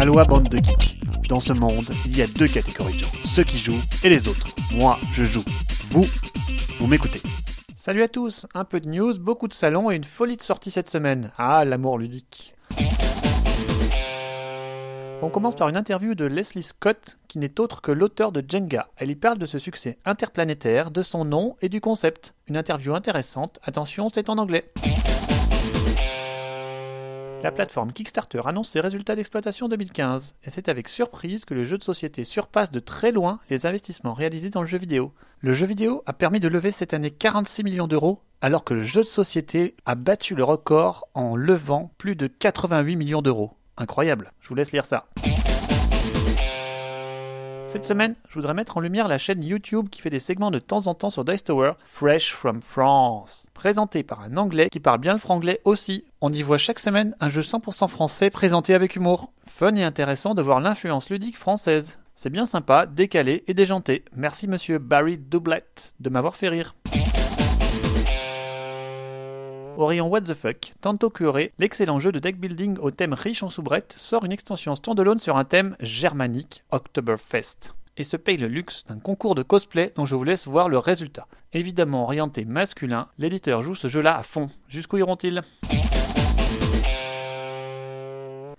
Aloha bande de geeks. Dans ce monde, il y a deux catégories de gens, ceux qui jouent et les autres. Moi, je joue. Vous, vous m'écoutez. Salut à tous, un peu de news, beaucoup de salons et une folie de sorties cette semaine. Ah, l'amour ludique. On commence par une interview de Leslie Scott, qui n'est autre que l'auteur de Jenga. Elle y parle de ce succès interplanétaire, de son nom et du concept. Une interview intéressante, attention, c'est en anglais. La plateforme Kickstarter annonce ses résultats d'exploitation 2015, et c'est avec surprise que le jeu de société surpasse de très loin les investissements réalisés dans le jeu vidéo. Le jeu vidéo a permis de lever cette année 46 millions d'euros, alors que le jeu de société a battu le record en levant plus de 88 millions d'euros. Incroyable, je vous laisse lire ça. Cette semaine, je voudrais mettre en lumière la chaîne YouTube qui fait des segments de temps en temps sur Dice Tower, Fresh from France. Présenté par un anglais qui parle bien le franglais aussi, on y voit chaque semaine un jeu 100% français présenté avec humour. Fun et intéressant de voir l'influence ludique française. C'est bien sympa, décalé et déjanté. Merci monsieur Barry Doublette de m'avoir fait rire. Au rayon What the Fuck, Tanto Curé, l'excellent jeu de deck building au thème riche en soubrettes, sort une extension standalone sur un thème germanique, Oktoberfest, et se paye le luxe d'un concours de cosplay dont je vous laisse voir le résultat. Évidemment orienté masculin, l'éditeur joue ce jeu-là à fond. Jusqu'où iront-ils?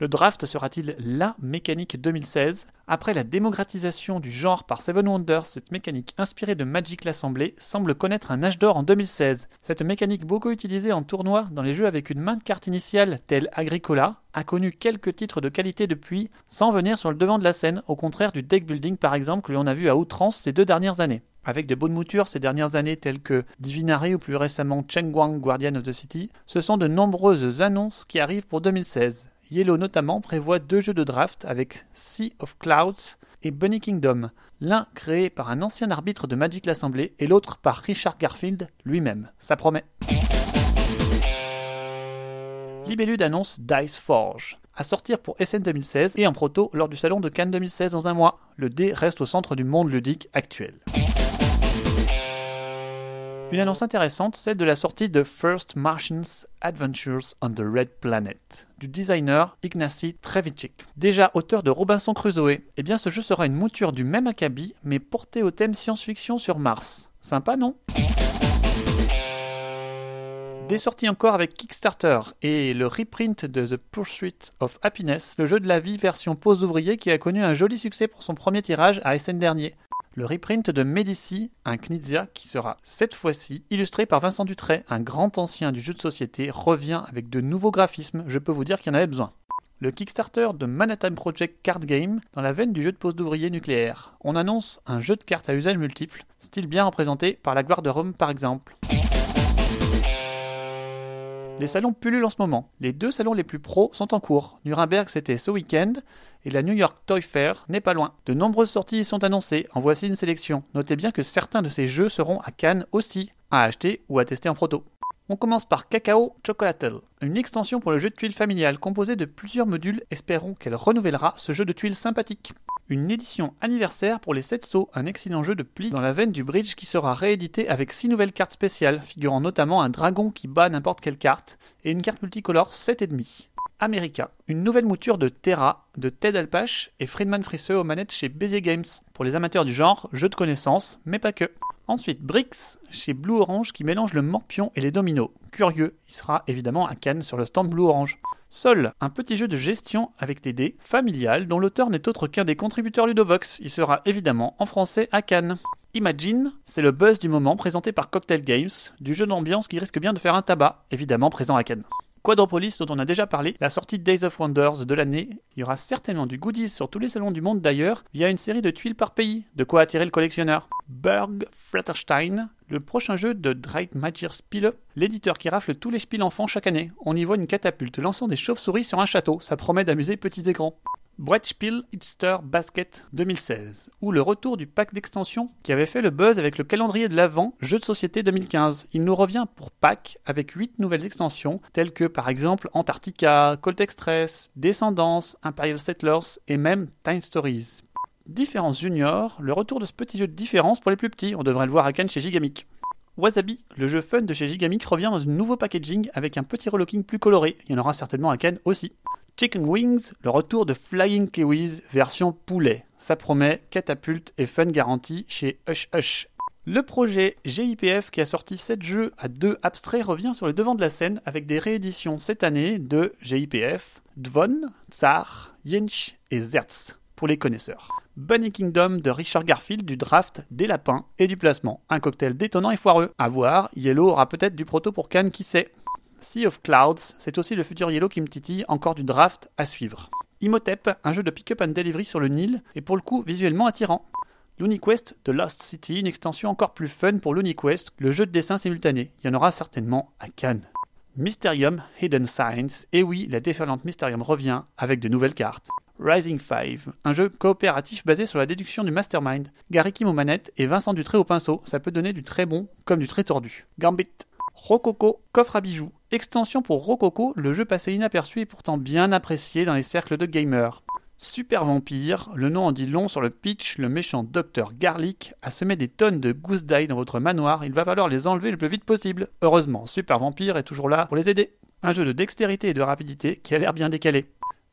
Le draft sera-t-il LA mécanique 2016 Après la démocratisation du genre par Seven Wonders, cette mécanique inspirée de Magic l'Assemblée semble connaître un âge d'or en 2016. Cette mécanique beaucoup utilisée en tournoi dans les jeux avec une main de carte initiale telle Agricola a connu quelques titres de qualité depuis sans venir sur le devant de la scène, au contraire du deck building par exemple que l'on a vu à outrance ces deux dernières années avec de bonnes moutures ces dernières années telles que Divinary ou plus récemment Chengguang Guardian of the City, ce sont de nombreuses annonces qui arrivent pour 2016. Yellow notamment prévoit deux jeux de draft avec Sea of Clouds et Bunny Kingdom, l'un créé par un ancien arbitre de Magic l'Assemblée et l'autre par Richard Garfield lui-même. Ça promet. Libellude annonce Dice Forge, à sortir pour SN 2016 et en proto lors du salon de Cannes 2016 dans un mois. Le dé reste au centre du monde ludique actuel. Une annonce intéressante, celle de la sortie de First Martians Adventures on the Red Planet, du designer Ignacy Trevicik. Déjà auteur de Robinson Crusoe, eh bien ce jeu sera une mouture du même acabit, mais porté au thème science-fiction sur Mars. Sympa, non? Des sorties encore avec Kickstarter et le reprint de The Pursuit of Happiness, le jeu de la vie version pose ouvrier qui a connu un joli succès pour son premier tirage à SN dernier le reprint de Medici, un Knizia qui sera cette fois-ci illustré par Vincent Dutray, un grand ancien du jeu de société, revient avec de nouveaux graphismes, je peux vous dire qu'il y en avait besoin. Le Kickstarter de Manhattan Project Card Game dans la veine du jeu de pose d'ouvrier nucléaire. On annonce un jeu de cartes à usage multiple, style bien représenté par la gloire de Rome par exemple. Les salons pullulent en ce moment. Les deux salons les plus pros sont en cours. Nuremberg c'était ce week-end et la New York Toy Fair n'est pas loin. De nombreuses sorties y sont annoncées, en voici une sélection. Notez bien que certains de ces jeux seront à Cannes aussi, à acheter ou à tester en proto. On commence par Cacao Chocolatel, une extension pour le jeu de tuiles familial composé de plusieurs modules. Espérons qu'elle renouvellera ce jeu de tuiles sympathique. Une édition anniversaire pour les 7 sauts, un excellent jeu de pli dans la veine du bridge qui sera réédité avec 6 nouvelles cartes spéciales, figurant notamment un dragon qui bat n'importe quelle carte et une carte multicolore 7,5. America, une nouvelle mouture de Terra, de Ted Alpache et Friedman Frisseux aux manettes chez Bézier Games. Pour les amateurs du genre, jeu de connaissances, mais pas que. Ensuite, Brix, chez Blue Orange, qui mélange le morpion et les dominos. Curieux, il sera évidemment à Cannes sur le stand Blue Orange. Sol, un petit jeu de gestion avec des dés, familial, dont l'auteur n'est autre qu'un des contributeurs Ludovox. Il sera évidemment en français à Cannes. Imagine, c'est le buzz du moment présenté par Cocktail Games, du jeu d'ambiance qui risque bien de faire un tabac, évidemment présent à Cannes. Quadropolis, dont on a déjà parlé, la sortie Days of Wonders de l'année. Il y aura certainement du goodies sur tous les salons du monde d'ailleurs, via une série de tuiles par pays, de quoi attirer le collectionneur. Berg Flatterstein, le prochain jeu de Drake Magier Spiele, l'éditeur qui rafle tous les spiels enfants chaque année. On y voit une catapulte lançant des chauves-souris sur un château, ça promet d'amuser petits et grands. Brettspiel Hitster Basket 2016, ou le retour du pack d'extension qui avait fait le buzz avec le calendrier de l'Avent Jeu de société 2015. Il nous revient pour pack avec 8 nouvelles extensions, telles que par exemple Antarctica, Colt Express, Descendance, Imperial Settlers et même Time Stories. Différence Junior, le retour de ce petit jeu de différence pour les plus petits, on devrait le voir à Cannes chez Gigamic. Wasabi, le jeu fun de chez Gigamic, revient dans un nouveau packaging avec un petit relooking plus coloré, il y en aura certainement à Cannes aussi. Chicken Wings, le retour de Flying Kiwis version poulet. Ça promet catapulte et fun garantie chez Hush Hush. Le projet GIPF qui a sorti 7 jeux à 2 abstraits revient sur le devant de la scène avec des rééditions cette année de GIPF, Dvon, Tsar, Yinch et Zertz pour les connaisseurs. Bunny Kingdom de Richard Garfield, du draft, des lapins et du placement. Un cocktail détonnant et foireux. À voir, Yellow aura peut-être du proto pour Cannes, qui sait? Sea of Clouds, c'est aussi le futur Yellow qui me encore du draft à suivre. Imhotep, un jeu de pick-up and delivery sur le Nil, et pour le coup visuellement attirant. LuniQuest de Lost City, une extension encore plus fun pour LuniQuest, le jeu de dessin simultané. Il y en aura certainement à Cannes. Mysterium Hidden Science, et oui, la déferlante Mysterium revient avec de nouvelles cartes. Rising 5, un jeu coopératif basé sur la déduction du mastermind. Gary Kim aux et Vincent Dutré au pinceau, ça peut donner du très bon comme du très tordu. Gambit, Rococo, coffre à bijoux. Extension pour Rococo, le jeu passé inaperçu et pourtant bien apprécié dans les cercles de gamers. Super Vampire, le nom en dit long sur le pitch, le méchant docteur Garlic a semé des tonnes de gousses d'ail dans votre manoir, il va falloir les enlever le plus vite possible. Heureusement, Super Vampire est toujours là pour les aider. Un jeu de dextérité et de rapidité qui a l'air bien décalé.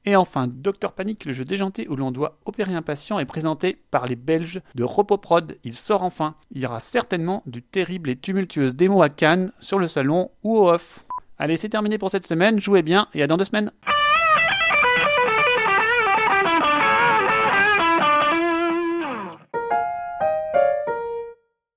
Et enfin, Docteur Panic, le jeu déjanté où l'on doit opérer un patient est présenté par les Belges de Ropoprod. Il sort enfin. Il y aura certainement du terrible et tumultueuse démo à Cannes, sur le salon ou au off. Allez, c'est terminé pour cette semaine, jouez bien et à dans deux semaines.